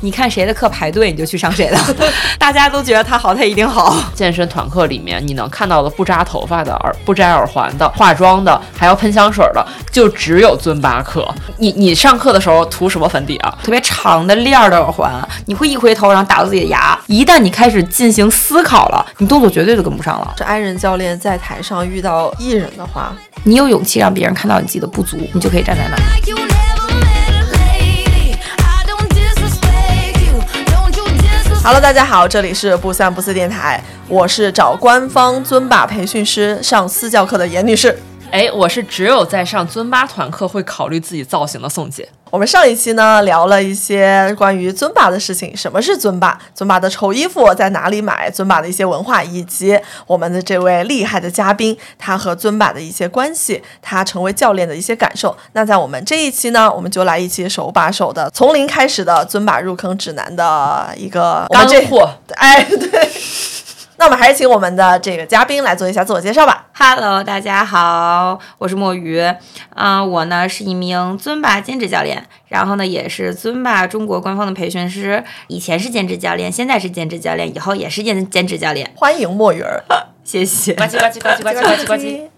你看谁的课排队，你就去上谁的。大家都觉得他好，他一定好。健身团课里面，你能看到的不扎头发的、耳不摘耳环的、化妆的，还要喷香水的，就只有尊巴课。你你上课的时候涂什么粉底啊？特别长的链儿的耳环，你会一回头，然后打到自己的牙。一旦你开始进行思考了，你动作绝对就跟不上了。这爱人教练在台上遇到艺人的话，你有勇气让别人看到你自己的不足，你就可以站在那儿。Hello，大家好，这里是不三不四电台，我是找官方尊巴培训师上私教课的严女士。哎，我是只有在上尊巴团课会考虑自己造型的宋姐。我们上一期呢聊了一些关于尊巴的事情，什么是尊巴？尊巴的丑衣服在哪里买？尊巴的一些文化，以及我们的这位厉害的嘉宾，他和尊巴的一些关系，他成为教练的一些感受。那在我们这一期呢，我们就来一期手把手的，从零开始的尊巴入坑指南的一个干货。哎，对。那我们还是请我们的这个嘉宾来做一下自我介绍吧。Hello，大家好，我是墨鱼。啊，我呢是一名尊巴兼职教练，然后呢也是尊巴中国官方的培训师。以前是兼职教练，现在是兼职教练，以后也是兼兼职教练。欢迎墨鱼儿，谢谢。呱唧呱唧呱唧呱唧呱唧呱唧。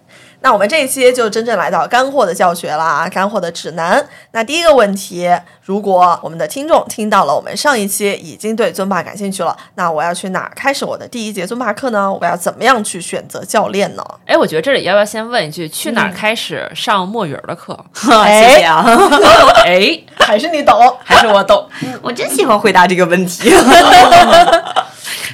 那我们这一期就真正来到干货的教学了啊，干货的指南。那第一个问题，如果我们的听众听到了我们上一期已经对尊巴感兴趣了，那我要去哪儿开始我的第一节尊巴课呢？我要怎么样去选择教练呢？哎，我觉得这里要不要先问一句，去哪儿开始上墨鱼儿的课？谢谢啊。哎，还是你懂，还是我懂？我真喜欢回答这个问题。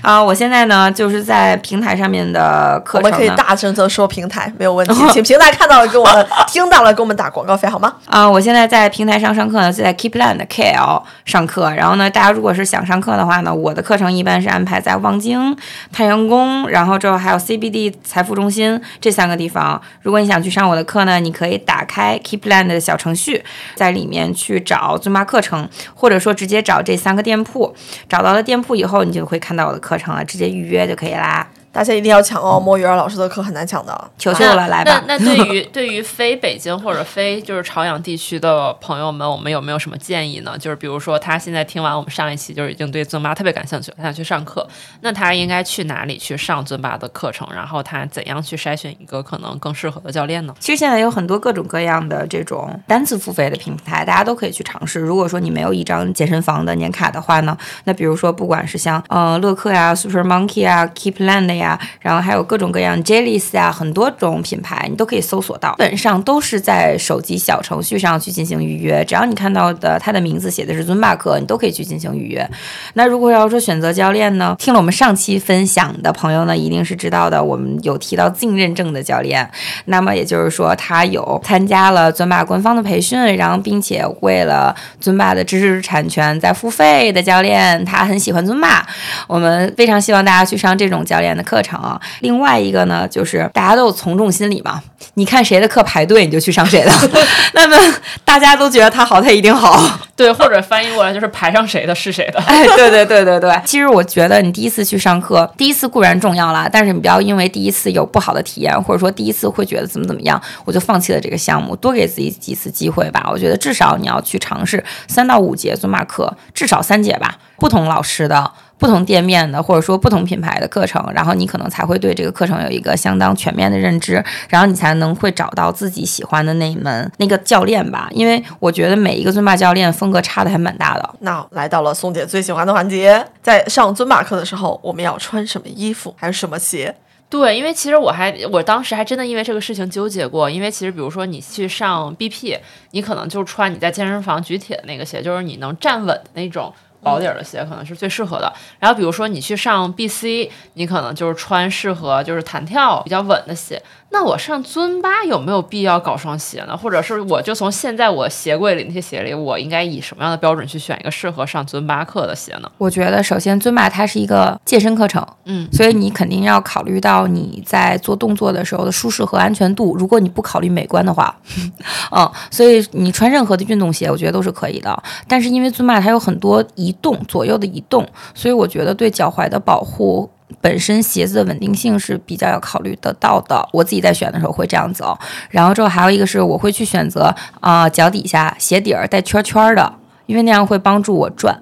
啊，我现在呢就是在平台上面的课程，我们可以大声的说平台没有问题，请平台看到了给我们听到了给我们打广告费好吗？啊，我现在在平台上上课呢，就在 Keepland KL 上课。然后呢，大家如果是想上课的话呢，我的课程一般是安排在望京、太阳宫，然后之后还有 CBD 财富中心这三个地方。如果你想去上我的课呢，你可以打开 Keepland 的小程序，在里面去找尊巴课程，或者说直接找这三个店铺。找到了店铺以后，你就会看到我的课程了，直接预约就可以啦。大家一定要抢哦！莫鱼儿老师的课很难抢的，求求了，来吧。那那 对于对于非北京或者非就是朝阳地区的朋友们，我们有没有什么建议呢？就是比如说他现在听完我们上一期，就是已经对尊巴特别感兴趣，他想去上课，那他应该去哪里去上尊巴的课程？然后他怎样去筛选一个可能更适合的教练呢？其实现在有很多各种各样的这种单次付费的平台，大家都可以去尝试。如果说你没有一张健身房的年卡的话呢，那比如说不管是像呃乐课呀、Super Monkey 啊、Keepland 呀，然后还有。各种各样 Jellies 啊，很多种品牌你都可以搜索到，基本上都是在手机小程序上去进行预约。只要你看到的它的名字写的是尊巴课，你都可以去进行预约。那如果要说选择教练呢，听了我们上期分享的朋友呢，一定是知道的。我们有提到净认证的教练，那么也就是说他有参加了尊巴官方的培训，然后并且为了尊巴的知识产权在付费的教练，他很喜欢尊巴。我们非常希望大家去上这种教练的课课程。啊另外一个呢，就是大家都有从众心理嘛，你看谁的课排队，你就去上谁的。那么大家都觉得他好，他一定好。对，或者翻译过来就是排上谁的是谁的。哎，对对对对对。其实我觉得你第一次去上课，第一次固然重要啦，但是你不要因为第一次有不好的体验，或者说第一次会觉得怎么怎么样，我就放弃了这个项目。多给自己几次机会吧。我觉得至少你要去尝试三到五节尊巴课，至少三节吧，不同老师的。不同店面的，或者说不同品牌的课程，然后你可能才会对这个课程有一个相当全面的认知，然后你才能会找到自己喜欢的那一门那个教练吧。因为我觉得每一个尊巴教练格差的还蛮大的。那来到了宋姐最喜欢的环节，在上尊马课的时候，我们要穿什么衣服，还是什么鞋？对，因为其实我还我当时还真的因为这个事情纠结过，因为其实比如说你去上 BP，你可能就穿你在健身房举铁的那个鞋，就是你能站稳的那种。薄底儿的鞋可能是最适合的。然后比如说你去上 BC，你可能就是穿适合就是弹跳比较稳的鞋。那我上尊巴有没有必要搞双鞋呢？或者是我就从现在我鞋柜里那些鞋里，我应该以什么样的标准去选一个适合上尊巴课的鞋呢？我觉得首先尊巴它是一个健身课程，嗯，所以你肯定要考虑到你在做动作的时候的舒适和安全度。如果你不考虑美观的话，嗯，所以你穿任何的运动鞋，我觉得都是可以的。但是因为尊巴它有很多移动左右的移动，所以我觉得对脚踝的保护。本身鞋子的稳定性是比较要考虑得到的，我自己在选的时候会这样走。然后之后还有一个是我会去选择啊、脚底下鞋底儿带圈圈儿的，因为那样会帮助我转。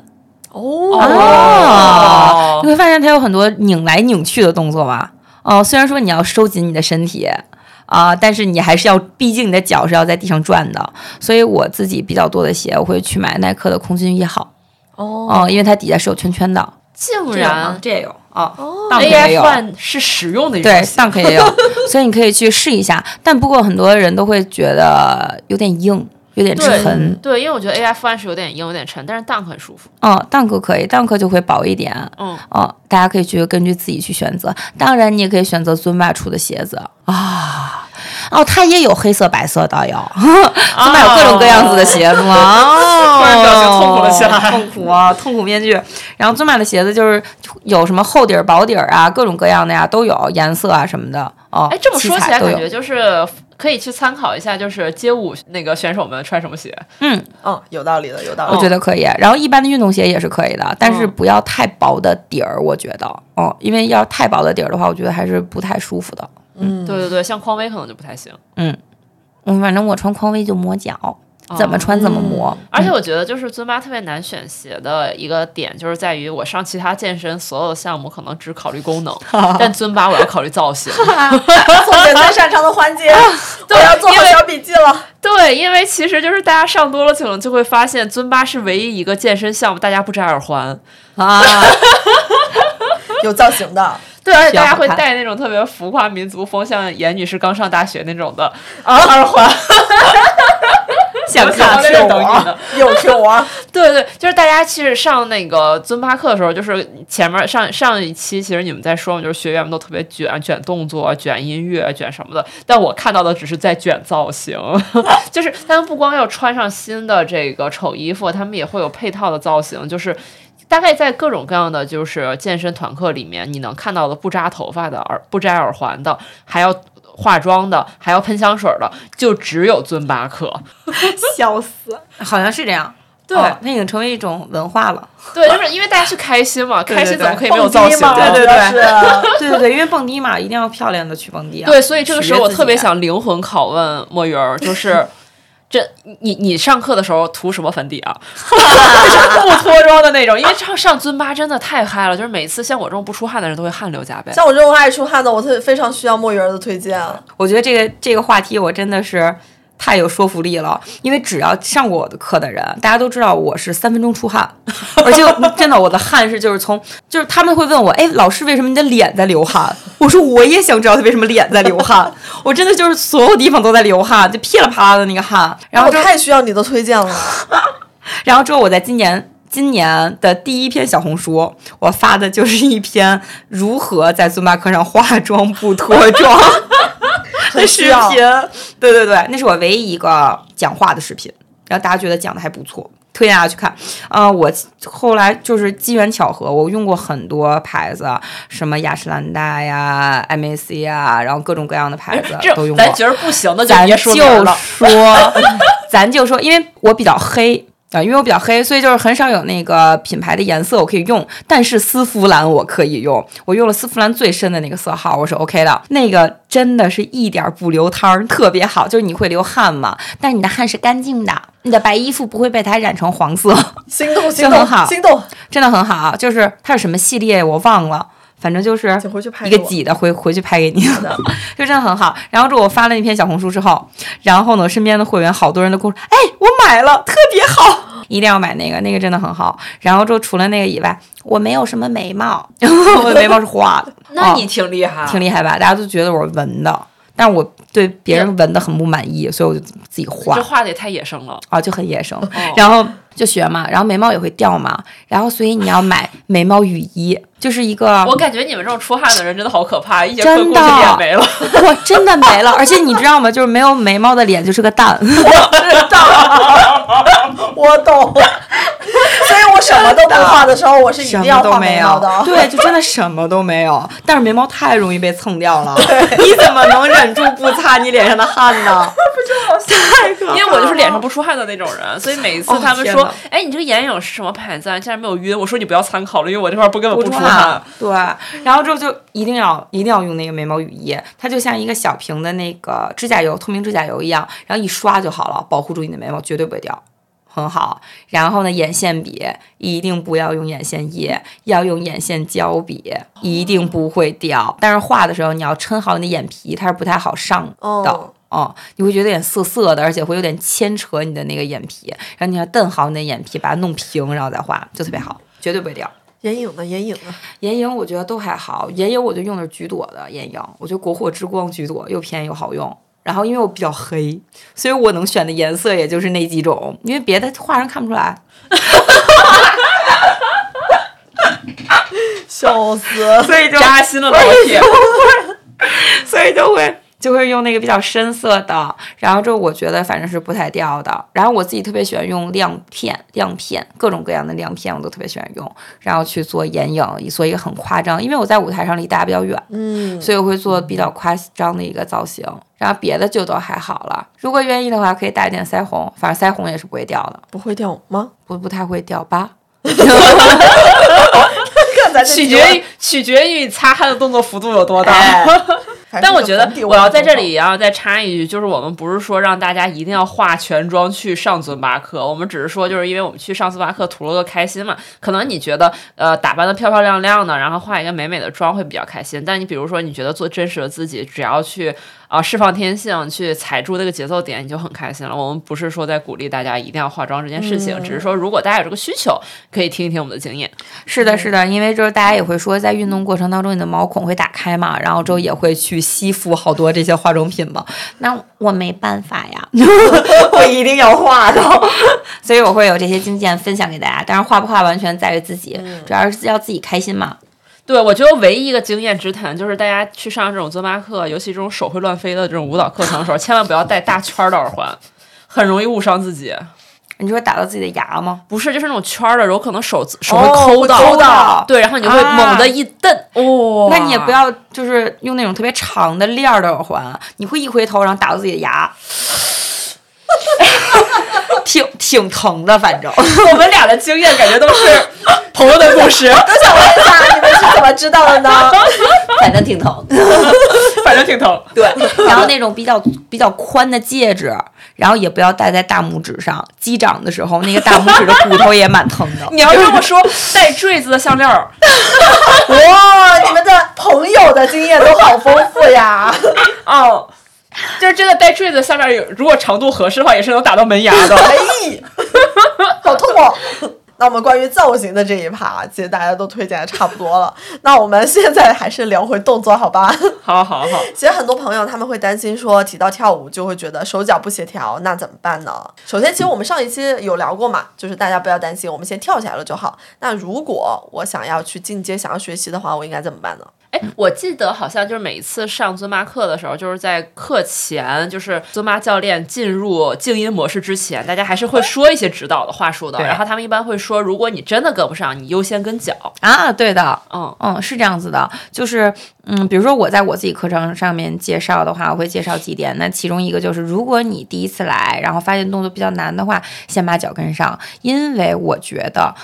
哦哦，你会发现它有很多拧来拧去的动作吧？哦，虽然说你要收紧你的身体啊、但是你还是要，毕竟你的脚是要在地上转的。所以我自己比较多的鞋，我会去买耐克的空军一号哦哦、因为它底下是有圈圈的。竟这有吗然这也有啊哦 AF 有。One 是实用的一对双鞋。，Dunk 也有，所以你可以去试一下。但不过很多人都会觉得有点硬，有点沉。对，因为我觉得 AF One 是有点硬，有点沉，但是 Dunk 很舒服。嗯，Dunk 可以，Dunk 就会薄一点。嗯，哦，大家可以去根据自己去选择。当然，你也可以选择尊巴出的鞋子啊。哦，它也有黑色、白色的哟。尊巴有各种各样子的鞋子吗？哦，突然表情痛苦了起来痛苦啊，痛苦面具。然后尊马的鞋子就是有什么厚底儿、薄底儿啊，各种各样的呀都有，颜色啊什么的。哦，哎，这么说起来，感觉就是可以去参考一下，就是街舞那个选手们穿什么鞋。嗯，嗯，有道理的，有道理我。觉得可以。然后一般的运动鞋也是可以的，但是嗯不要太薄的底儿，我觉得，哦，因为要是太薄的底儿的话，我觉得还是不太舒服的。嗯，对对对，像匡威可能就不太行。嗯，反正我穿匡威就磨脚，怎么穿怎么磨。而且我觉得，就是尊巴特别难选鞋的一个点，就是在于我上其他健身所有的项目可能只考虑功能，但尊巴我要考虑造型。最擅长的环节，我要做好小笔记了。对，因为其实就是大家上多了，可能就会发现尊巴是唯一一个健身项目大家不摘耳环。啊，有造型的，对，而且大家会戴那种特别浮夸民族风，像严女士刚上大学那种的 耳环。想看到在这等你呢。又 Q 我，对对，就是大家其实上那个尊巴课的时候，就是前面上上一期，其实你们在说嘛，就是学员们都特别卷，卷动作、卷音乐、卷什么的。但我看到的只是在卷造型，就是他们不光要穿上新的这个丑衣服，他们也会有配套的造型，就是。大概在各种各样的就是健身团课里面，你能看到的不扎头发的、耳不摘耳环的，还要化妆的，还要喷香水的，就只有尊巴课。笑死，好像是这样。对哦那已经成为一种文化了。对，就是因为大家去开心嘛，开心怎么可以没有蹦造型对对对。对对对，因为蹦迪嘛，一定要漂亮的去蹦迪啊。对，所以这个时候我特别想灵魂拷问墨鱼儿，就是这你你上课的时候涂什么粉底啊？就 是不脱妆的那种，因为上上尊巴真的太嗨了，就是每次像我这种不出汗的人都会汗流浃背。像我这种爱出汗的，我特非常需要墨鱼儿的推荐。我觉得这个这个话题我真的是太有说服力了，因为只要上过我的课的人，大家都知道我是三分钟出汗，而且真的我的汗是就是从就是他们会问我，哎，老师为什么你的脸在流汗？我说我也想知道他为什么脸在流汗，我真的就是所有地方都在流汗，就噼里啪啦的那个汗，然后我太需要你的推荐了。然后之后我在今年。今年的第一篇小红书，我发的就是一篇如何在尊巴课上化妆不脱妆的视频。对对对，那是我唯一一个讲话的视频，然后大家觉得讲的还不错，推荐大家去看。呃，我后来就是机缘巧合，我用过很多牌子，什么雅诗兰黛呀、MAC 呀，然后各种各样的牌子都用过。咱觉得不行的就咱就。说，咱就说，因为我比较黑。啊，因为我比较黑，所以就是很少有那个品牌的颜色我可以用，但是丝芙兰我可以用，我用了丝芙兰最深的那个色号，我是 OK 的。那个真的是一点儿不流汤儿，特别好，就是你会流汗嘛，但是你的汗是干净的，你的白衣服不会被它染成黄色，心动，心动，很好心动，真的很好。就是它是什么系列我忘了，反正就是一个挤的回回去拍给你的，就真的很好。然后这我发了那篇小红书之后，然后呢，身边的会员好多人都跟我说，哎，我买了，特别好，一定要买那个，那个真的很好。然后就除了那个以外，我没有什么眉毛，我的眉毛是画的，哦那你挺厉害，挺厉害吧？大家都觉得我是纹的，但是我对别人纹的很不满意，所以我就自己画这画的也太野生了。啊，就很野生。哦然后就学嘛，然后眉毛也会掉嘛，然后所以你要买眉毛雨衣，就是一个我感觉你们这种出汗的人真的好可怕，一节课真的过去 脸没了。我，真的没了，而且你知道吗？就是没有眉毛的脸就是个蛋。我知道，我懂。所以我什么都不画的时候，我是一定要画眉毛的。对，就真的什么都没有。但是眉毛太容易被蹭掉了，你怎么能忍住不擦你脸上的汗呢？太可怕因为我就是脸上不出汗的那种人，所以每一次哦他们说天哪：“哎，你这个眼影是什么牌子啊？你竟然没有晕？”我说：“你不要参考了，因为我这块儿不根本不不出汗。。对，然后之后就一定要一定要用那个眉毛雨衣，它就像一个小瓶的那个指甲油，透明指甲油一样，然后一刷就好了，保护住你的眉毛，绝对不会掉。很好，然后呢，眼线笔一定不要用眼线液，要用眼线胶笔，一定不会掉。但是画的时候你要撑好你的眼皮，它是不太好上的。哦哦，你会觉得有点涩涩的，而且会有点牵扯你的那个眼皮，然后你要瞪好你的眼皮，把它弄平，然后再画，就特别好，绝对不会掉。眼影呢？眼影呢？眼影我觉得都还好，眼影我就用的是橘朵的眼影，我觉得国货之光橘朵又便宜又好用。然后因为我比较黑，所以我能选的颜色也就是那几种，因为别的画上看不出来。笑死！所以就扎心了，老铁。所以就会就会用那个比较深色的，然后这我觉得反正是不太掉的。然后我自己特别喜欢用亮片，亮片各种各样的亮片我都特别喜欢用，然后去做眼影，做一个很夸张，因为我在舞台上离大家比较远，嗯，所以我会做比较夸张的一个造型。然后别的就都还好了，如果愿意的话，可以打一点腮红，反正腮红也是不会掉的，不会掉吗？不不太会掉疤。看咱这取决于取决于你擦汗的动作幅度有多大。哎但我觉得我要在这里也啊，要再插一句，就是我们不是说让大家一定要化全妆去上尊巴课，我们只是说，就是因为我们去上尊巴课图了个开心嘛。可能你觉得呃打扮的漂漂亮亮的，然后化一个美美的妆会比较开心。但你比如说，你觉得做真实的自己，只要去啊、释放天性，去踩住那个节奏点，你就很开心了。我们不是说在鼓励大家一定要化妆这件事情，只是说如果大家有这个需求，可以听一听我们的经验。是的，是的，因为就是大家也会说，在运动过程当中，你的毛孔会打开嘛，然后之后也会去吸附好多这些化妆品嘛。那我没办法呀，我一定要化的，所以我会有这些经验分享给大家。但是化不化完全在于自己，主要是要自己开心嘛。对，我觉得唯一一个经验之谈就是大家去上这种尊巴课，尤其这种手会乱飞的这种舞蹈课程的时候，千万不要戴大圈儿的耳环，很容易误伤自己。你就会打到自己的牙吗？不是，就是那种圈儿的，有可能手手会哦抠到，会抠到对，然后你就会猛地一蹬，哦，那你也不要就是用那种特别长的链儿的耳环，你会一回头然后打到自己的牙，挺挺疼的，反正。我们俩的经验感觉都是 朋友的故事，都想问一下，你们是怎么知道的呢？反正挺疼。反正挺疼。对，然后那种比较比较宽的戒指，然后也不要戴在大拇指上，击掌的时候那个大拇指的骨头也蛮疼的。你要这么说，戴坠子的项链儿，哇，你们的朋友的经验都好丰富呀！哦，就是真的带坠子的项链儿有，如果长度合适的话，也是能打到门牙的。哎，好痛哦！那我们关于造型的这一趴，其实大家都推荐的差不多了。那我们现在还是聊回动作，好吧？好好好，其实很多朋友他们会担心说，提到跳舞就会觉得手脚不协调，那怎么办呢？首先，其实我们上一期有聊过嘛，就是大家不要担心，我们先跳起来了就好。那如果我想要去进阶，想要学习的话，我应该怎么办呢？哎，我记得好像就是每一次上尊巴课的时候，就是在课前，就是尊巴教练进入静音模式之前，大家还是会说一些指导的话术的。然后他们一般会说，如果你真的跟不上，你优先跟脚。啊，对的，嗯，嗯，是这样子的，就是，嗯，比如说我在我自己课程上面介绍的话，我会介绍几点。那其中一个就是，如果你第一次来，然后发现动作比较难的话，先把脚跟上，因为我觉得，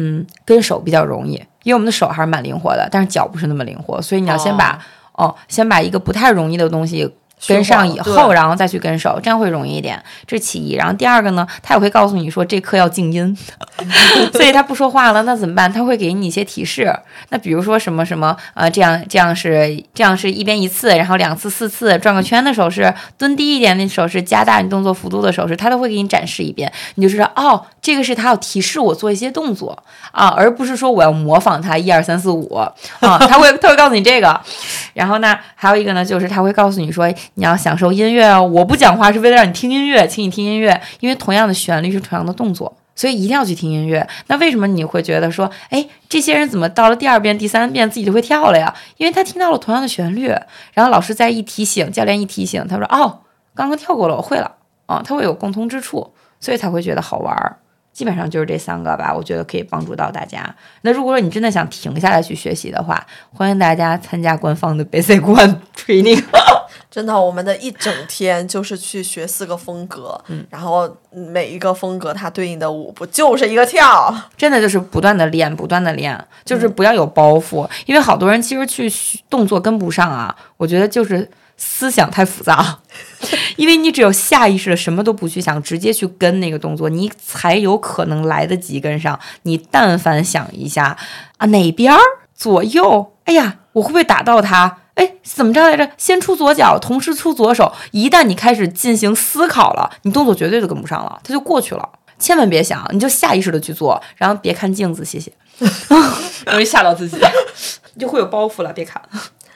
嗯，跟手比较容易，因为我们的手还是蛮灵活的，但是脚不是那么灵活，所以你要先把，哦先把一个不太容易的东西。跟上以后，然后再去跟手，这样会容易一点。这是其一。然后第二个呢，他也会告诉你说这课要静音，所以他不说话了，那怎么办？他会给你一些提示。那比如说什么什么，呃，这样这样是这样是一边一次，然后两次四次转个圈的手势，蹲低一点的手势，加大你动作幅度的手势，他都会给你展示一遍，你就知道哦，这个是他要提示我做一些动作啊，而不是说我要模仿他一二三四五啊，他会他会告诉你这个。然后呢，还有一个呢，就是他会告诉你说你要享受音乐哦，我不讲话是为了让你听音乐，请你听音乐，因为同样的旋律是同样的动作。所以一定要去听音乐。那为什么你会觉得说，哎，这些人怎么到了第二遍、第三遍自己就会跳了呀？因为他听到了同样的旋律，然后老师再一提醒，教练一提醒，他说，哦，刚刚跳过了，我会了，啊，他会有共通之处，所以才会觉得好玩儿。基本上就是这三个吧，我觉得可以帮助到大家。那如果说你真的想停下来去学习的话，欢迎大家参加官方的 Basic One Training。真的，我们的一整天就是去学四个风格，嗯，然后每一个风格它对应的舞步就是一个跳？真的就是不断的练，不断的练，就是不要有包袱，因为好多人其实去动作跟不上啊。我觉得就是思想太复杂。因为你只有下意识的什么都不去想，直接去跟那个动作，你才有可能来得及跟上。你但凡想一下啊，哪边儿左右？哎呀，我会不会打到他？哎，怎么着来着？先出左脚，同时出左手。一旦你开始进行思考了，你动作绝对都跟不上了，它就过去了。千万别想，你就下意识的去做，然后别看镜子，谢谢，容易吓到自己，就会有包袱了。别看。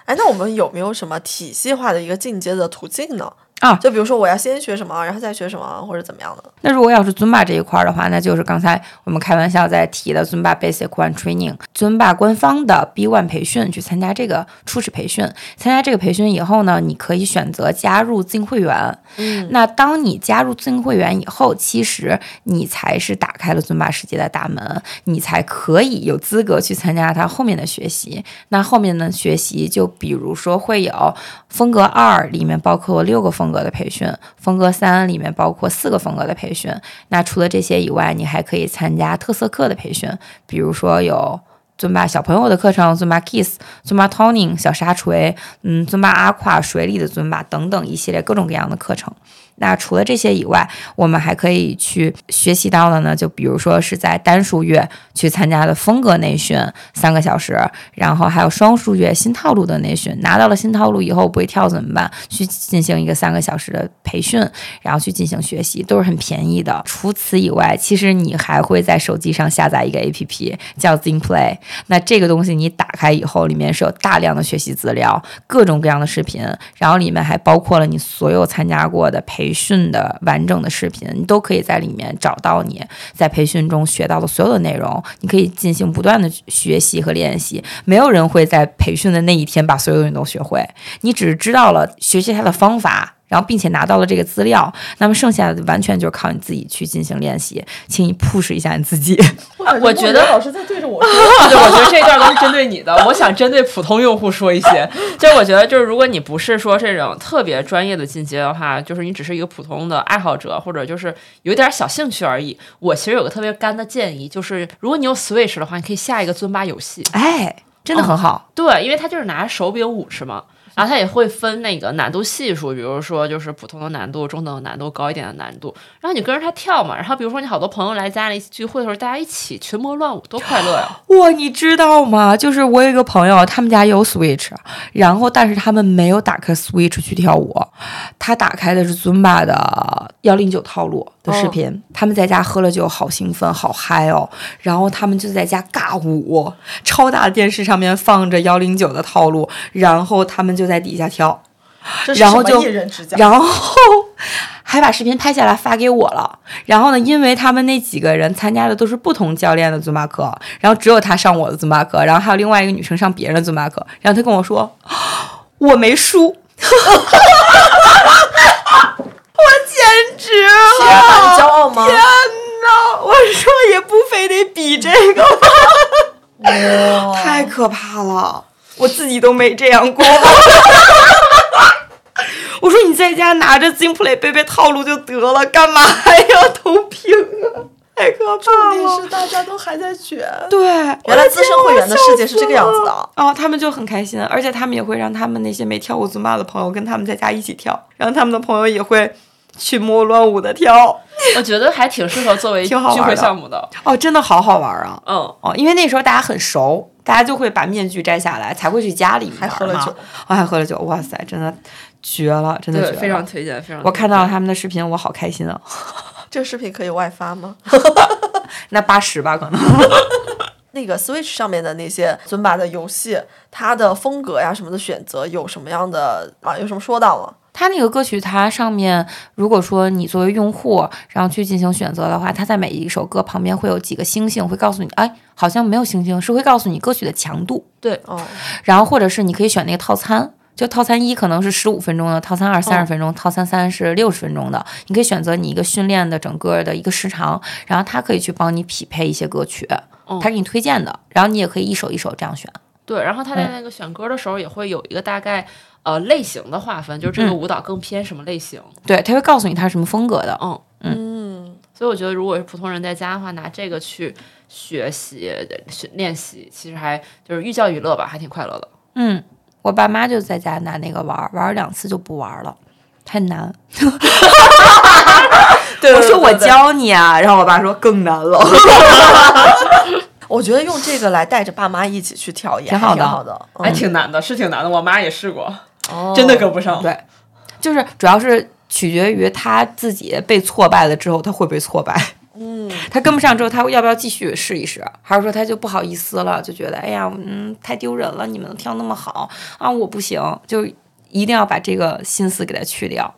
哎，那我们有没有什么体系化的一个进阶的途径呢？啊，就比如说我要先学什么，然后再学什么，或者怎么样的？那如果要是尊巴这一块的话，那就是刚才我们开玩笑在提的尊巴 Basic One Training，尊巴官方的 B One 培训，去参加这个初始培训。参加这个培训以后呢，你可以选择加入自营会员。嗯，那当你加入自营会员以后，其实你才是打开了尊巴世界的大门，你才可以有资格去参加它后面的学习。那后面的学习，就比如说会有风格二里面包括六个风。格的培训，风格三里面包括四个风格的培训。那除了这些以外，你还可以参加特色课的培训，比如说有尊巴小朋友的课程，尊巴 Kiss，尊巴 Toning 小沙锤，嗯，尊巴阿胯水里的尊巴等等一系列各种各样的课程。那除了这些以外，我们还可以去学习到的呢，就比如说是在单数月去参加的风格内训三个小时，然后还有双数月新套路的内训，拿到了新套路以后不会跳怎么办？去进行一个三个小时的培训，然后去进行学习，都是很便宜的。除此以外，其实你还会在手机上下载一个 APP 叫 Zing Play，那这个东西你打开以后，里面是有大量的学习资料，各种各样的视频，然后里面还包括了你所有参加过的培。训的完整的视频，你都可以在里面找到你在培训中学到的所有的内容。你可以进行不断的学习和练习。没有人会在培训的那一天把所有东西都学会，你只是知道了学习它的方法。然后，并且拿到了这个资料，那么剩下的完全就是靠你自己去进行练习。请你 push 一下你自己。我觉得老师在对着我说，对，我觉得这一段都是针对你的。我想针对普通用户说一些，就是我觉得，就是如果你不是说这种特别专业的进阶的话，就是你只是一个普通的爱好者，或者就是有点小兴趣而已。我其实有个特别干的建议，就是如果你有 Switch 的话，你可以下一个尊巴游戏。哎，真的很好。对，因为它就是拿手柄舞是吗？然后它也会分那个难度系数，比如说就是普通的难度、中等的难度、高一点的难度。然后你跟着它跳嘛。然后比如说你好多朋友来家里聚会的时候，大家一起群魔乱舞，多快乐呀！哇，你知道吗？就是我有一个朋友，他们家有 Switch，然后但是他们没有打开 Switch 去跳舞，他打开的是 Zumba 的幺零九套路的视频。他们在家喝了酒，好兴奋，好嗨哦！然后他们就在家尬舞，超大的电视上面放着幺零九的套路，然后他们就。就在底下挑，然后就，然后还把视频拍下来发给我了。然后呢，因为他们那几个人参加的都是不同教练的尊巴课，然后只有他上我的尊巴课，然后还有另外一个女生上别人的尊巴课。然后他跟我说，我没输，我简直了，骄傲吗？天哪！我说也不非得比这个吧，太可怕了。我自己都没这样过。我说你在家拿着 ZingPlay 背背套路就得了，干嘛还要投屏啊？太可怕了！重点是大家都还在卷。对，原来资深会员的世界是这个样子的。哦他们就很开心，而且他们也会让他们那些没跳过 Zumba 的朋友跟他们在家一起跳，然后他们的朋友也会群魔乱舞的跳。我觉得还挺适合作为聚会项目的。哦，真的好好玩啊！嗯，哦，因为那时候大家很熟。大家就会把面具摘下来，才会去家里面还喝了酒，我还喝了酒，哇塞，真的绝了，真的绝了，非常推荐，非常。我看到他们的视频，我好开心啊！这个视频可以外发吗？那八十吧，可能。那个 Switch 上面的那些尊巴的游戏，它的风格呀什么的选择有什么样的啊？有什么说道吗？它那个歌曲，它上面如果说你作为用户，然后去进行选择的话，它在每一首歌旁边会有几个星星，会告诉你，哎，好像没有星星，是会告诉你歌曲的强度。对，哦，然后或者是你可以选那个套餐，就套餐一可能是十五分钟的，套餐二三十分钟，套餐三是六十分钟的，你可以选择你一个训练的整个的一个时长，然后它可以去帮你匹配一些歌曲，它给你推荐的，然后你也可以一首一首这样选。对，然后它在那个选歌的时候也会有一个大概呃类型的划分，就是这个舞蹈更偏什么类型。对，他会告诉你它是什么风格的。嗯嗯，所以我觉得，如果是普通人在家的话，拿这个去学习、学练习，其实还就是寓教于乐吧，还挺快乐的。嗯，我爸妈就在家拿那个玩儿，玩儿两次就不玩了，太难。对我说我教你啊，然后我爸说更难了。我觉得用这个来带着爸妈一起去跳也挺好的还挺好的，还嗯挺难的，是挺难的。我妈也试过，哦真的跟不上。对，就是主要是取决于他自己被挫败了之后，他会不会挫败。嗯，他跟不上之后，他要不要继续试一试？还是说他就不好意思了，就觉得哎呀，嗯，太丢人了，你们都跳那么好啊，我不行，就一定要把这个心思给他去掉。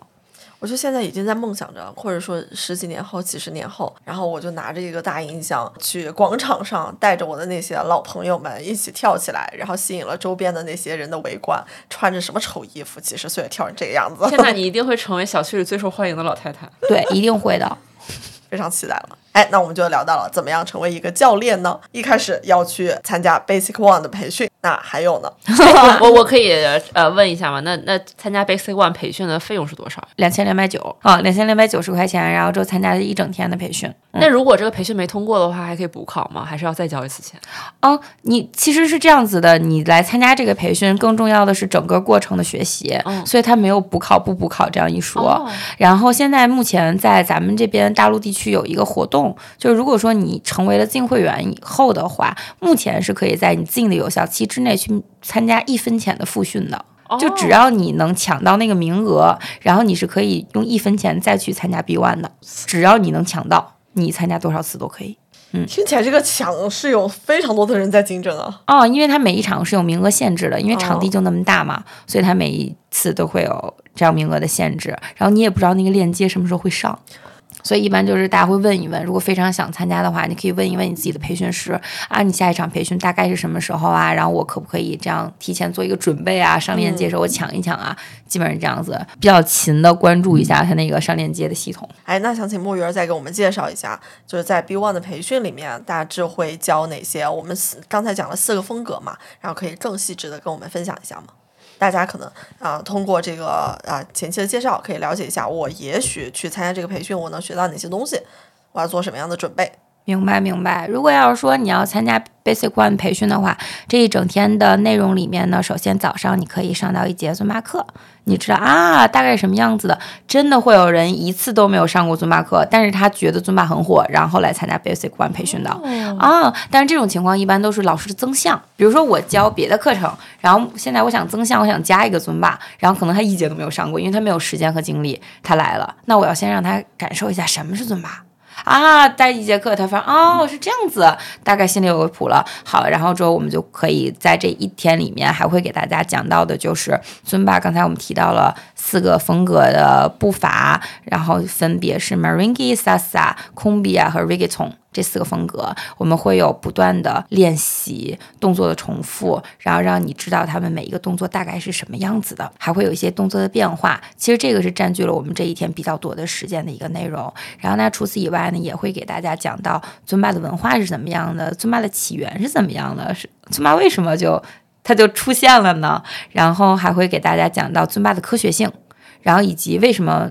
我就现在已经在梦想着，或者说十几年后、几十年后，然后我就拿着一个大音箱去广场上，带着我的那些老朋友们一起跳起来，然后吸引了周边的那些人的围观，穿着什么丑衣服，几十岁跳成这个样子，天呐，你一定会成为小区里最受欢迎的老太太。对，一定会的。非常期待了。哎，那我们就聊到了怎么样成为一个教练呢？一开始要去参加 Basic One 的培训，那还有呢？我我可以呃问一下吗？那那参加 Basic One 培训的费用是多少呀？两千两百九啊，两千两百九十块钱，然后就参加了一整天的培训。那如果这个培训没通过的话，还可以补考吗？还是要再交一次钱？哦，你其实是这样子的，你来参加这个培训，更重要的是整个过程的学习，嗯所以它没有补考不补考这样一说。哦然后现在目前在咱们这边大陆地区有一个活动，就是如果说你成为了进会员以后的话，目前是可以在你进的有效期之内去参加一分钱的复训的。就只要你能抢到那个名额，然后你是可以用一分钱再去参加 B One 的，只要你能抢到，你参加多少次都可以。嗯听起来这个抢是有非常多的人在竞争啊。哦，因为它每一场是有名额限制的，因为场地哦就那么大嘛，所以它每一次都会有这样名额的限制。然后你也不知道那个链接什么时候会上，所以一般就是大家会问一问，如果非常想参加的话，你可以问一问你自己的培训师啊，你下一场培训大概是什么时候啊？然后我可不可以这样提前做一个准备啊？上链接时候我抢一抢啊，基本上这样子，比较勤的关注一下他那个上链接的系统。哎，那想请墨鱼儿再给我们介绍一下，就是在 B One 的培训里面，大致会教哪些？我们四刚才讲了四个风格嘛，然后可以更细致的跟我们分享一下吗？大家可能啊、通过这个啊、前期的介绍，可以了解一下，我也许去参加这个培训，我能学到哪些东西，我要做什么样的准备。明白明白。如果要是说你要参加 Basic One 培训的话，这一整天的内容里面呢，首先早上你可以上到一节尊巴课，你知道啊大概什么样子的。真的会有人一次都没有上过尊巴课，但是他觉得尊巴很火，然后来参加 Basic One 培训的。啊，但是这种情况一般都是老师的增项，比如说我教别的课程，然后现在我想增项，我想加一个尊巴，然后可能他一节都没有上过，因为他没有时间和精力，他来了，那我要先让他感受一下什么是尊巴。啊，待一节课，他发现哦是这样子，大概心里有个谱了。好，然后之后我们就可以在这一天里面还会给大家讲到的就是尊巴。刚才我们提到了四个风格的步伐，然后分别是 Merengue、Salsa、Cumbia 和 Reggaeton。这四个风格，我们会有不断的练习动作的重复，然后让你知道他们每一个动作大概是什么样子的，还会有一些动作的变化。其实这个是占据了我们这一天比较多的时间的一个内容。然后呢，除此以外呢，也会给大家讲到尊巴的文化是怎么样的，尊巴的起源是怎么样的，是尊巴为什么就它就出现了呢？然后还会给大家讲到尊巴的科学性，然后以及为什么。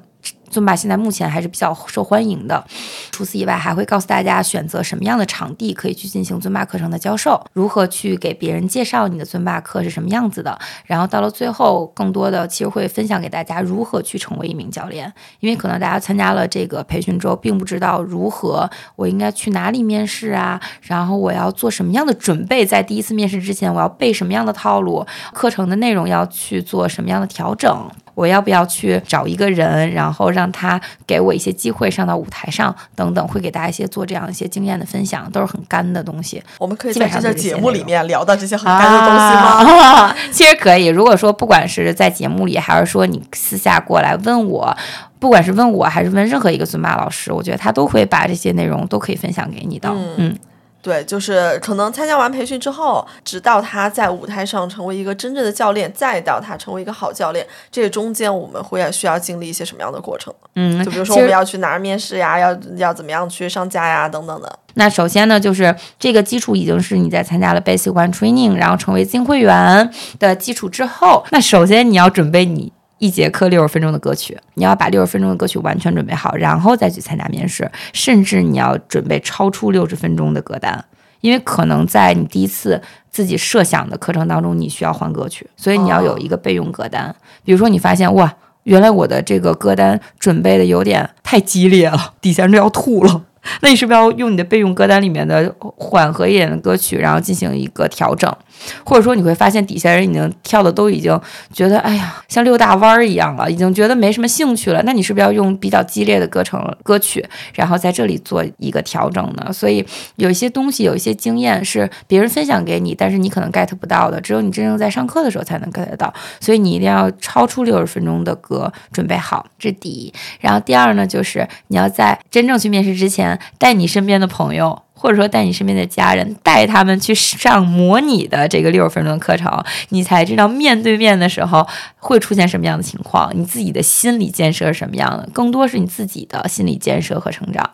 尊巴现在目前还是比较受欢迎的。除此以外，还会告诉大家选择什么样的场地可以去进行尊巴课程的教授，如何去给别人介绍你的尊巴课是什么样子的。然后到了最后，更多的其实会分享给大家如何去成为一名教练，因为可能大家参加了这个培训之后，并不知道如何我应该去哪里面试啊，然后我要做什么样的准备，在第一次面试之前，我要背什么样的套路，课程的内容要去做什么样的调整。我要不要去找一个人，然后让他给我一些机会上到舞台上等等，会给大家一些做这样一些经验的分享，都是很干的东西。我们可以基在这个本上就是这些节目里面聊到这些很干的东西吗？啊？其实可以，如果说不管是在节目里，还是说你私下过来问我。不管是问我还是问任何一个尊巴老师，我觉得他都会把这些内容都可以分享给你的。嗯对，就是可能参加完培训之后，直到他在舞台上成为一个真正的教练，再到他成为一个好教练，这个中间我们会需要经历一些什么样的过程？嗯，就比如说我们要去哪儿面试呀，要要怎么样去上架呀，等等的。那首先呢，就是这个基础已经是你在参加了 Basic One Training，然后成为金会员的基础之后，那首先你要准备你。一节课六十分钟的歌曲，你要把六十分钟的歌曲完全准备好，然后再去参加面试，甚至你要准备超出六十分钟的歌单，因为可能在你第一次自己设想的课程当中，你需要换歌曲，所以你要有一个备用歌单。比如说你发现哇，原来我的这个歌单准备的有点太激烈了，底下人都要吐了。那你是不是要用你的备用歌单里面的缓和一点的歌曲，然后进行一个调整？或者说你会发现底下人已经跳的都已经觉得哎呀像溜大弯儿一样了，已经觉得没什么兴趣了。那你是不是要用比较激烈的歌程歌曲，然后在这里做一个调整呢？所以有一些东西，有一些经验是别人分享给你，但是你可能 get 不到的，只有你真正在上课的时候才能 get 到。所以你一定要超出六十分钟的歌准备好，这第一。然后第二呢，就是你要在真正去面试之前，带你身边的朋友。或者说带你身边的家人，带他们去上模拟的这个六十分钟的课程，你才知道面对面的时候会出现什么样的情况，你自己的心理建设是什么样的，更多是你自己的心理建设和成长，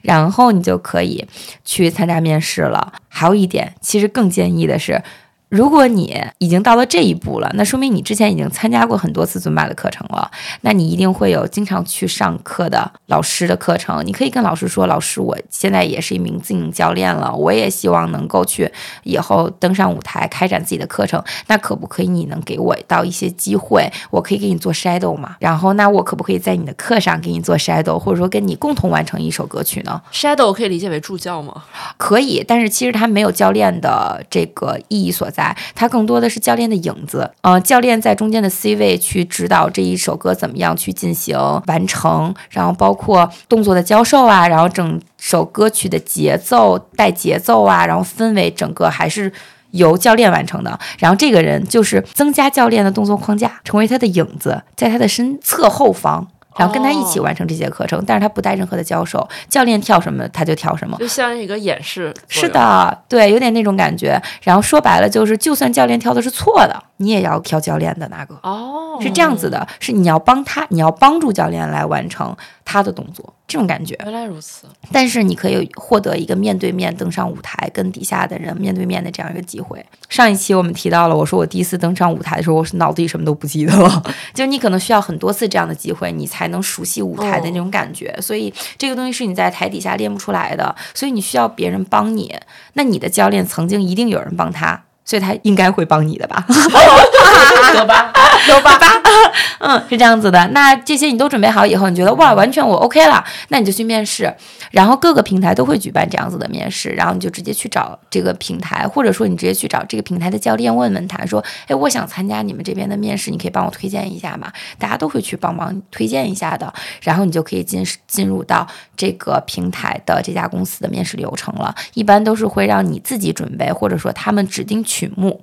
然后你就可以去参加面试了。还有一点，其实更建议的是。如果你已经到了这一步了，那说明你之前已经参加过很多次尊巴的课程了。那你一定会有经常去上课的老师的课程。你可以跟老师说：“老师，我现在也是一名自营教练了，我也希望能够去以后登上舞台开展自己的课程。那可不可以你能给我到一些机会？我可以给你做 shadow 吗？然后那我可不可以在你的课上给你做 shadow，或者说跟你共同完成一首歌曲呢？Shadow 可以理解为助教吗？可以，但是其实它没有教练的这个意义所在。它更多的是教练的影子，呃，教练在中间的 C 位去指导这一首歌怎么样去进行完成，然后包括动作的教授啊，然后整首歌曲的节奏带节奏啊，然后氛围整个还是由教练完成的。然后这个人就是增加教练的动作框架，成为他的影子，在他的身侧后方。然后跟他一起完成这节课程，但是他不带任何的教授，教练跳什么他就跳什么，就像一个演示。是，的，对，有点那种感觉。然后说白了就是，就算教练跳的是错的，你也要跳教练的那个，哦，是这样子的，是你要帮他，你要帮助教练来完成他的动作，这种感觉。原来如此。但是你可以获得一个面对面登上舞台，跟底下的人面对面的这样一个机会。上一期我们提到了，我说我第一次登上舞台的时候，我是脑子里什么都不记得了。就你可能需要很多次这样的机会，你才能熟悉舞台的那种感觉。所以这个东西是你在台底下练不出来的，所以你需要别人帮你。那你的教练曾经一定有人帮他。所以他应该会帮你的吧？有吧？有吧？嗯，是这样子的。那这些你都准备好以后，你觉得哇，完全我 OK 了，那你就去面试。然后各个平台都会举办这样子的面试，然后你就直接去找这个平台，或者说你直接去找这个平台的教练，问问他说：“哎，我想参加你们这边的面试，你可以帮我推荐一下吗？”大家都会去帮忙推荐一下的，然后你就可以进进入到这个平台的这家公司的面试流程了。一般都是会让你自己准备，或者说他们指定曲目。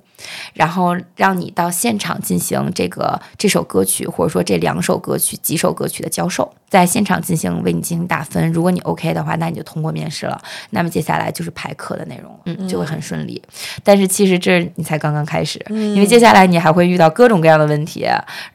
然后让你到现场进行这个这首歌曲，或者说这两首歌曲、几首歌曲的教授，在现场进行为你进行打分。如果你 OK 的话，那你就通过面试了。那么接下来就是排课的内容了，嗯，就会很顺利。但是其实这你才刚刚开始，因为接下来你还会遇到各种各样的问题。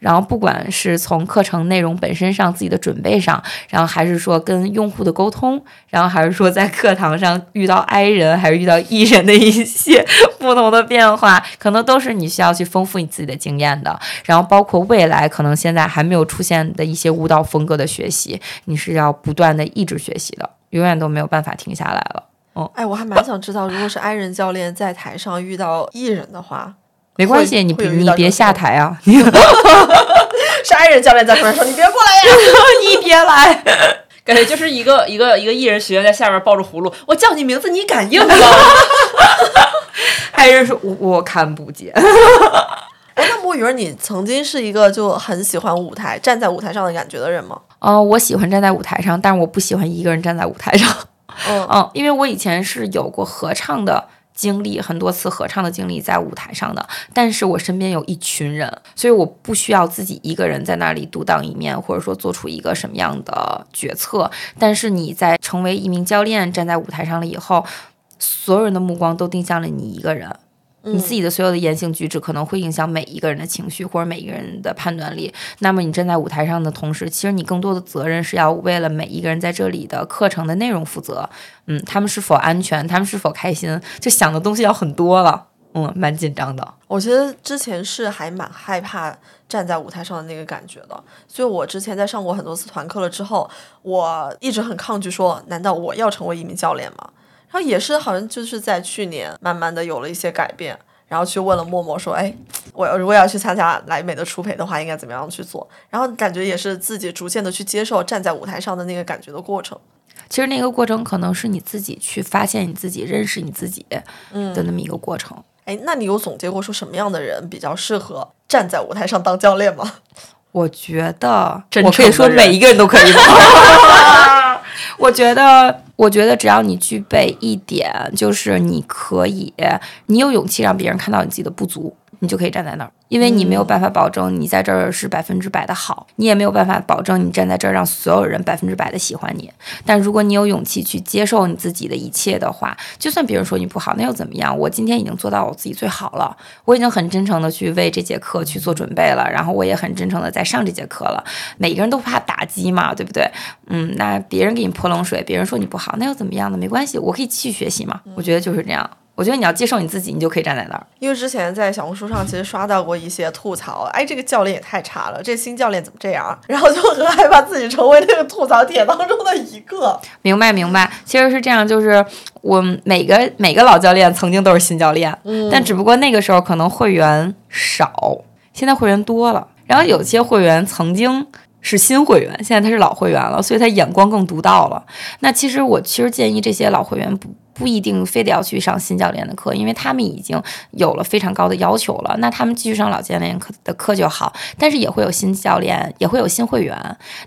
然后不管是从课程内容本身上、自己的准备上，然后还是说跟用户的沟通，然后还是说在课堂上遇到 I 人，还是遇到 E 人的一些 不同的变化。可能都是你需要去丰富你自己的经验的，然后包括未来可能现在还没有出现的一些舞蹈风格的学习，你是要不断的一直学习的，永远都没有办法停下来了。哎，我还蛮想知道，如果是 I 人教练在台上遇到艺人的话，没关系，你你别下台啊，是 I 人教练在旁边说：“你别过来呀 你别来。感觉就是一个一个一个艺人学员在下面抱着葫芦，我叫你名字，你敢应吗？还是说我我看不见？！”哎，那木我以为你曾经是一个就很喜欢舞台、站在舞台上的感觉的人吗？呃，我喜欢站在舞台上，但是我不喜欢一个人站在舞台上。嗯嗯，因为我以前是有过合唱的经历，很多次合唱的经历在舞台上的，但是我身边有一群人，所以我不需要自己一个人在那里独当一面，或者说做出一个什么样的决策。但是你在成为一名教练，站在舞台上了以后，所有人的目光都定向了你一个人。你自己的所有的言行举止可能会影响每一个人的情绪或者每一个人的判断力。那么你站在舞台上的同时，其实你更多的责任是要为了每一个人在这里的课程的内容负责。嗯，他们是否安全，他们是否开心，就想的东西要很多了。嗯，蛮紧张的。我觉得之前是还蛮害怕站在舞台上的那个感觉的，所以我之前在上过很多次团课了之后，我一直很抗拒说，难道我要成为一名教练吗？然后也是好像就是在去年慢慢的有了一些改变，然后去问了默默说，哎，我要如果要去参加莱美的初培的话，应该怎么样去做？然后感觉也是自己逐渐的去接受站在舞台上的那个感觉的过程。其实那个过程可能是你自己去发现你自己、认识你自己的那么一个过程。哎，那你有总结过说什么样的人比较适合站在舞台上当教练吗？我觉得我可以说每一个人都可以吗？我觉得，我觉得只要你具备一点，就是你可以，你有勇气让别人看到你自己的不足，你就可以站在那儿，因为你没有办法保证你在这儿是百分之百的好，你也没有办法保证你站在这儿让所有人百分之百的喜欢你。但如果你有勇气去接受你自己的一切的话，就算别人说你不好，那又怎么样？我今天已经做到我自己最好了，我已经很真诚的去为这节课去做准备了，然后我也很真诚的在上这节课了。每个人都怕打击嘛，对不对？嗯，那别人给你泼冷水，别人说你不好，那又怎么样呢？没关系，我可以继续学习嘛。我觉得就是这样。我觉得你要接受你自己，你就可以站在那儿。因为之前在小红书上其实刷到过一些吐槽，哎，这个教练也太差了，这新教练怎么这样？然后就很害怕自己成为那个吐槽帖当中的一个。明白，明白。其实是这样，就是我们每个每个老教练曾经都是新教练，但只不过那个时候可能会员少，现在会员多了。然后有些会员曾经是新会员，现在他是老会员了，所以他眼光更独到了。那其实我其实建议这些老会员不不一定非得要去上新教练的课，因为他们已经有了非常高的要求了。那他们继续上老教练课的课就好，但是也会有新教练，也会有新会员。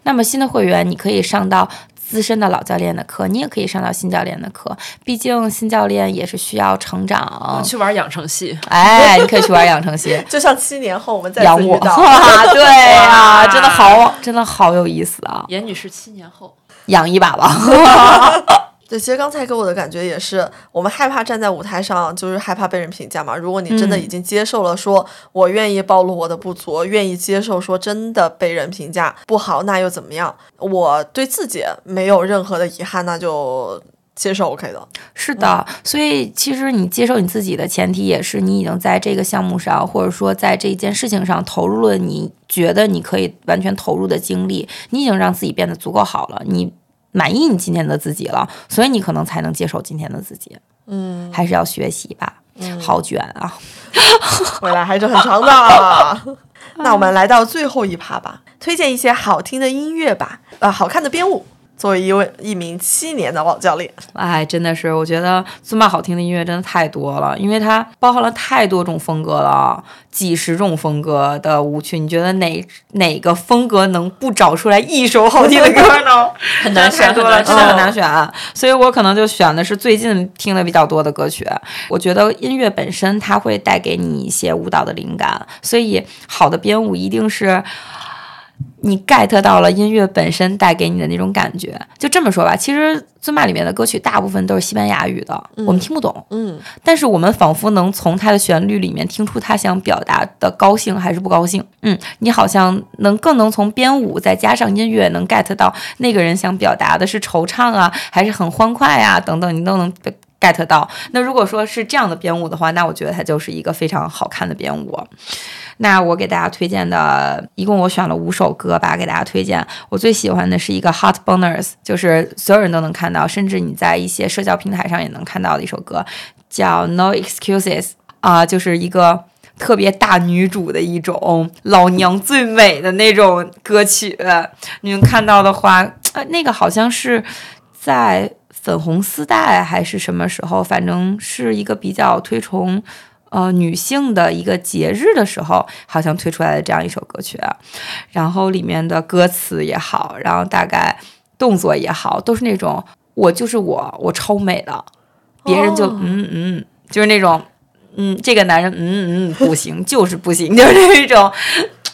那么新的会员，你可以上到资深的老教练的课，你也可以上到新教练的课。毕竟新教练也是需要成长。去玩养成系，哎，你可以去玩养成系。就像七年后我们再养我，对呀、哇 真的好，真的好有意思啊！严女士七年后，养一把吧。对，其实刚才给我的感觉也是，我们害怕站在舞台上，就是害怕被人评价嘛。如果你真的已经接受了，说我愿意暴露我的不足，愿意接受说真的被人评价不好，那又怎么样？我对自己没有任何的遗憾，那就接受 OK 的。是的，所以其实你接受你自己的前提也是你已经在这个项目上，或者说在这件事情上投入了你觉得你可以完全投入的精力，你已经让自己变得足够好了，你满意你今天的自己了，所以你可能才能接受今天的自己。嗯，还是要学习吧。嗯好卷啊！未来还是很长的。那我们来到最后一趴吧，推荐一些好听的音乐吧，呃，好看的编舞。作为一位一名七年的老教练，哎，真的是，我觉得尊巴好听的音乐真的太多了，因为它包含了太多种风格了，几十种风格的舞曲。你觉得哪哪个风格能不找出来一首好听的歌呢？很难选太多了，很难真的很难选。所以我可能就选的是最近听的比较多的歌曲。我觉得音乐本身它会带给你一些舞蹈的灵感，所以好的编舞一定是。你 get 到了音乐本身带给你的那种感觉，就这么说吧。其实尊巴里面的歌曲大部分都是西班牙语的，我们听不懂。嗯，但是我们仿佛能从它的旋律里面听出他想表达的高兴还是不高兴。嗯，你好像能更能从编舞再加上音乐，能 get 到那个人想表达的是惆怅啊，还是很欢快啊，等等，你都能 get 到。那如果说是这样的编舞的话，那我觉得它就是一个非常好看的编舞。那我给大家推荐的，一共我选了五首歌吧，给大家推荐。我最喜欢的是一个 Hot Boners，就是所有人都能看到，甚至你在一些社交平台上也能看到的一首歌，叫 No Excuses 啊、就是一个特别大女主的一种老娘最美的那种歌曲。你们看到的话，呃，那个好像是在粉红丝带还是什么时候，反正是一个比较推崇。呃女性的一个节日的时候，好像推出来的这样一首歌曲，然后里面的歌词也好，然后大概动作也好，都是那种我就是我，我超美的，别人就、哦嗯嗯，就是那种嗯，这个男人嗯嗯不行，就是不行，就是那种。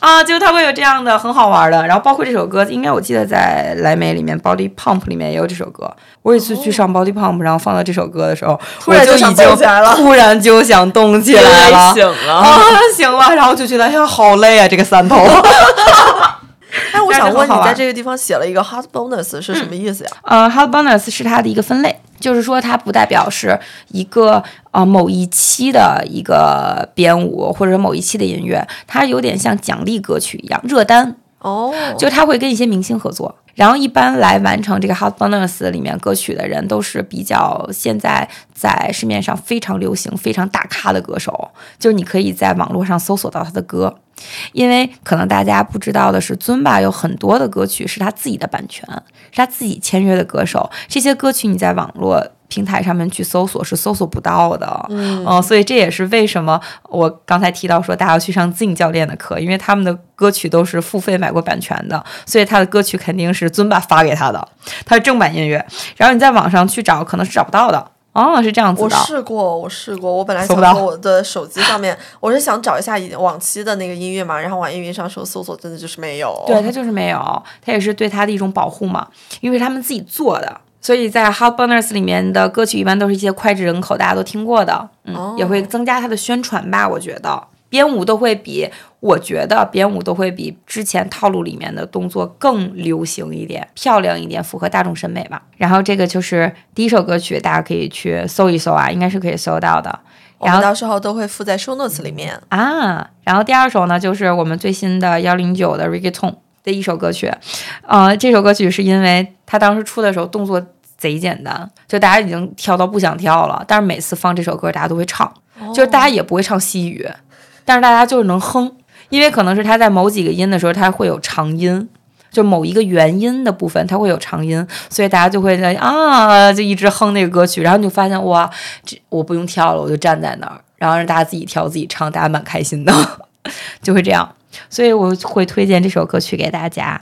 啊，就他会有这样的很好玩的，然后包括这首歌，应该我记得在莱美里面，Body Pump 里面也有这首歌。我有一次去上 Body Pump，然后放到这首歌的时候，突然就已经起来了突然就想动起来了，醒了。啊，醒了，然后就觉得哎呀，好累啊，这个三头。哎，我想问你，在这个地方写了一个 hot bonus 是什么意思呀？呃，Hot Bonus 是它的一个分类，就是说它不代表是一个呃某一期的一个编舞或者某一期的音乐，它有点像奖励歌曲一样，热单，哦，就它会跟一些明星合作。然后一般来完成这个 Hot Bonus 里面歌曲的人，都是比较现在在市面上非常流行、非常大咖的歌手，就是你可以在网络上搜索到他的歌。因为可能大家不知道的是，尊巴有很多的歌曲是他自己的版权，是他自己签约的歌手。这些歌曲你在网络平台上面去搜索是搜索不到的，嗯、所以这也是为什么我刚才提到说大家要去上 Zing 教练的课，因为他们的歌曲都是付费买过版权的，所以他的歌曲肯定是尊巴发给他的，他是正版音乐。然后你在网上去找，可能是找不到的。哦，是这样子的我。试过，我试过，我本来想搜不到说我的手机上面，我是想找一下往期的那个音乐嘛，然后网易云上说搜索，真的就是没有。对，它就是没有，它也是对它的一种保护嘛，因为他们自己做的。所以在 Hot Bonus 里面的歌曲一般都是一些脍炙人口，大家都听过的，嗯，哦也会增加它的宣传吧。我觉得编舞都会比，我觉得编舞都会比之前套路里面的动作更流行一点、漂亮一点，符合大众审美吧。然后这个就是第一首歌曲，大家可以去搜一搜啊，应该是可以搜到的。然后到时候都会附在 show notes 里面。啊，然后第二首呢，就是我们最新的幺零九的 Reggaeton 的一首歌曲，呃，这首歌曲是因为他当时出的时候动作贼简单，就大家已经跳到不想跳了，但是每次放这首歌，大家都会唱，就是大家也不会唱西语，但是大家就是能哼，因为可能是他在某几个音的时候，他会有长音。就某一个元音的部分，它会有长音，所以大家就会在啊，就一直哼那个歌曲，然后你就发现哇，这我不用跳了，我就站在那儿，然后让大家自己跳自己唱，大家蛮开心的，就会这样。所以我会推荐这首歌曲给大家。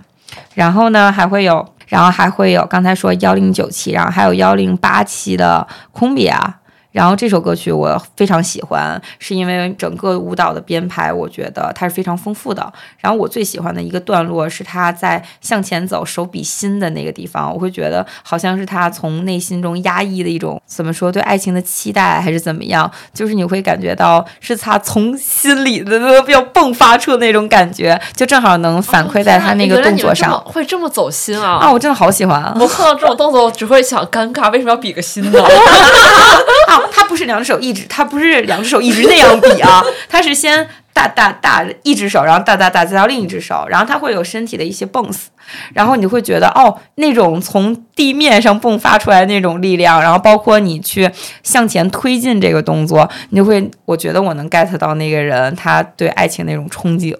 然后呢，还会有，然后还会有刚才说幺零九期，然后还有幺零八期的空笔啊。然后这首歌曲我非常喜欢，是因为整个舞蹈的编排，我觉得它是非常丰富的。然后我最喜欢的一个段落是他在向前走，手比心的那个地方，我会觉得好像是他从内心中压抑的一种怎么说对爱情的期待，还是怎么样，就是你会感觉到是他从心里的那个要迸发出的那种感觉，就正好能反馈在他那个动作上。会这么走心啊！啊，我真的好喜欢啊！我看到这种动作，我只会想尴尬，为什么要比个心呢？啊，他不是两只手一直，他不是两只手一直那样比啊，他是先大大大一只手，然后大大大再到另一只手，然后他会有身体的一些蹦死然后你会觉得哦，那种从地面上迸发出来的那种力量，然后包括你去向前推进这个动作，你就会，我觉得我能 get 到那个人他对爱情那种憧憬，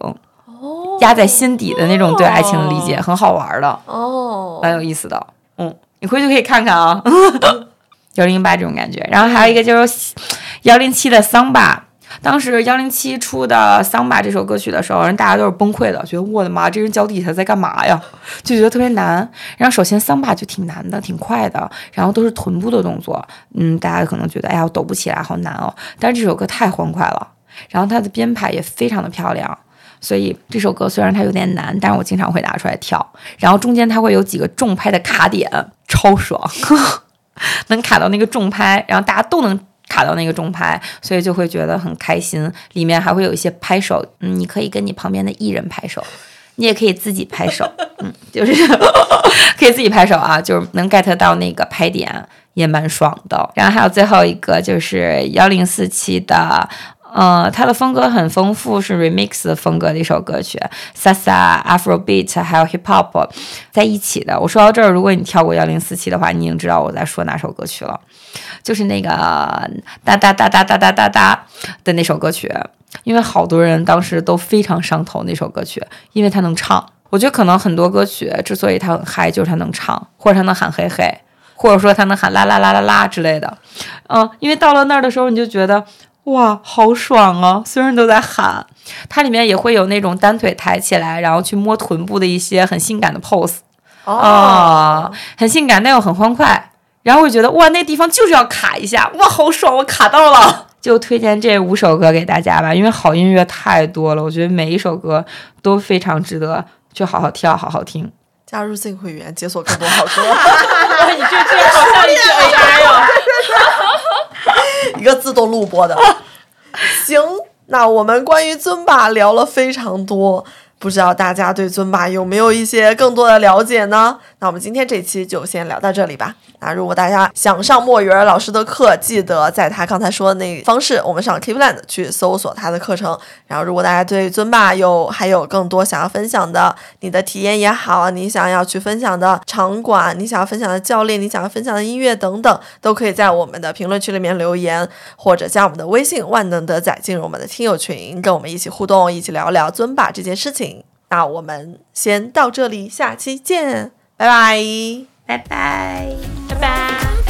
压在心底的那种对爱情的理解，很好玩的。哦，蛮有意思的。嗯，你回去可以看看啊，幺零八这种感觉。然后还有一个就是幺零七的桑巴。当时幺零七出的《桑巴》这首歌曲的时候，人大家都是崩溃的，觉得我的妈，这人脚底下在干嘛呀？就觉得特别难。然后首先桑巴就挺难的，挺快的，然后都是臀部的动作，嗯，大家可能觉得哎呀，我抖不起来，好难哦。但是这首歌太欢快了，然后它的编排也非常的漂亮。所以这首歌虽然它有点难，但是我经常会拿出来跳。然后中间它会有几个重拍的卡点，超爽，能卡到那个重拍，然后大家都能卡到那个重拍，所以就会觉得很开心。里面还会有一些拍手，嗯，你可以跟你旁边的艺人拍手，你也可以自己拍手，嗯，就是 可以自己拍手啊，就是能 get 到那个拍点，也蛮爽的。然后还有最后一个就是幺零四七的。呃，它的风格很丰富，是 remix 风格的一首歌曲，salsa、Afrobeat 还有 hip hop 在一起的。我说到这儿，如果你跳过幺零四七的话，你已经知道我在说哪首歌曲了，就是那个哒哒哒哒哒哒哒哒的那首歌曲。因为好多人当时都非常上头那首歌曲，因为它能唱。我觉得可能很多歌曲之所以它很嗨，就是它能唱，或者它能喊嘿嘿，或者说它能喊啦啦啦啦啦之类的。嗯，因为到了那儿的时候，你就觉得。哇，好爽啊！所有人都在喊。它里面也会有那种单腿抬起来，然后去摸臀部的一些很性感的 pose 哦，啊，很性感但又很欢快。然后我觉得哇，那地方就是要卡一下，哇，好爽，我卡到了。就推荐这五首歌给大家吧，因为好音乐太多了，我觉得每一首歌都非常值得去好好跳、好好听。加入 Z 会员，解锁更多好歌。哇，你这这好像一个 AI 哦。一个自动录播的。行，那我们关于尊霸聊了非常多，不知道大家对尊巴有没有一些更多的了解呢？那我们今天这期就先聊到这里吧。那如果大家想上墨鱼儿老师的课，记得在他刚才说的那方式，我们上 Keepland 去搜索他的课程。然后，如果大家对尊巴有还有更多想要分享的，你的体验也好，你想要去分享的场馆，你想要分享的教练，你想要分享的音乐等等，都可以在我们的评论区里面留言，或者加我们的微信万能德仔进入我们的听友群，跟我们一起互动，一起聊聊尊巴这件事情。那我们先到这里，下期见，拜拜。拜拜。拜拜。